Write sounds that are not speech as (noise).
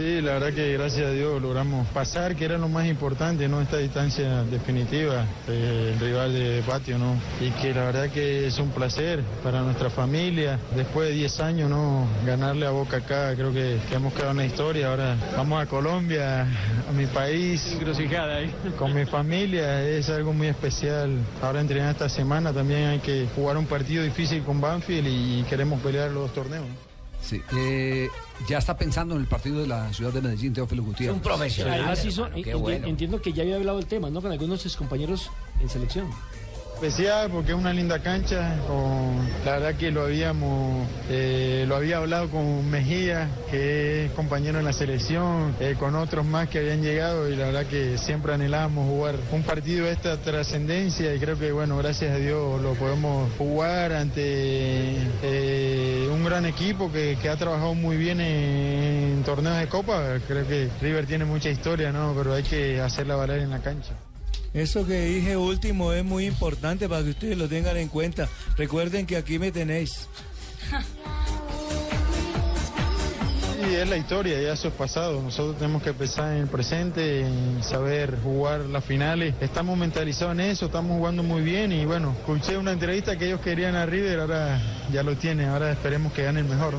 Sí, la verdad que gracias a Dios logramos pasar, que era lo más importante, ¿no? Esta distancia definitiva, eh, el rival de patio, ¿no? Y que la verdad que es un placer para nuestra familia. Después de 10 años, ¿no? Ganarle a Boca acá, creo que, que hemos quedado en la historia. Ahora vamos a Colombia, a mi país. Encrucijada ahí. Con mi familia, es algo muy especial. Ahora entrenar esta semana también hay que jugar un partido difícil con Banfield y queremos pelear los dos torneos. Sí, eh, ya está pensando en el partido de la ciudad de Medellín, Teófilo Gutiérrez. Un profesional. Además, hizo- hermano, qué enti- bueno. entiendo que ya había hablado el tema, ¿no? Con algunos de sus compañeros en selección. especial porque es una linda cancha. con- la verdad que lo habíamos, eh, lo había hablado con Mejía, que es compañero en la selección, eh, con otros más que habían llegado y la verdad que siempre anhelábamos jugar un partido de esta trascendencia y creo que bueno, gracias a Dios lo podemos jugar ante gran equipo que, que ha trabajado muy bien en, en torneos de copa. Creo que River tiene mucha historia, ¿no? Pero hay que hacerla valer en la cancha. Eso que dije último es muy importante para que ustedes lo tengan en cuenta. Recuerden que aquí me tenéis. (laughs) Es la historia, ya eso es pasado. Nosotros tenemos que pensar en el presente, en saber jugar las finales. Estamos mentalizados en eso, estamos jugando muy bien y bueno, escuché una entrevista que ellos querían a River, ahora ya lo tienen, ahora esperemos que gane el mejor.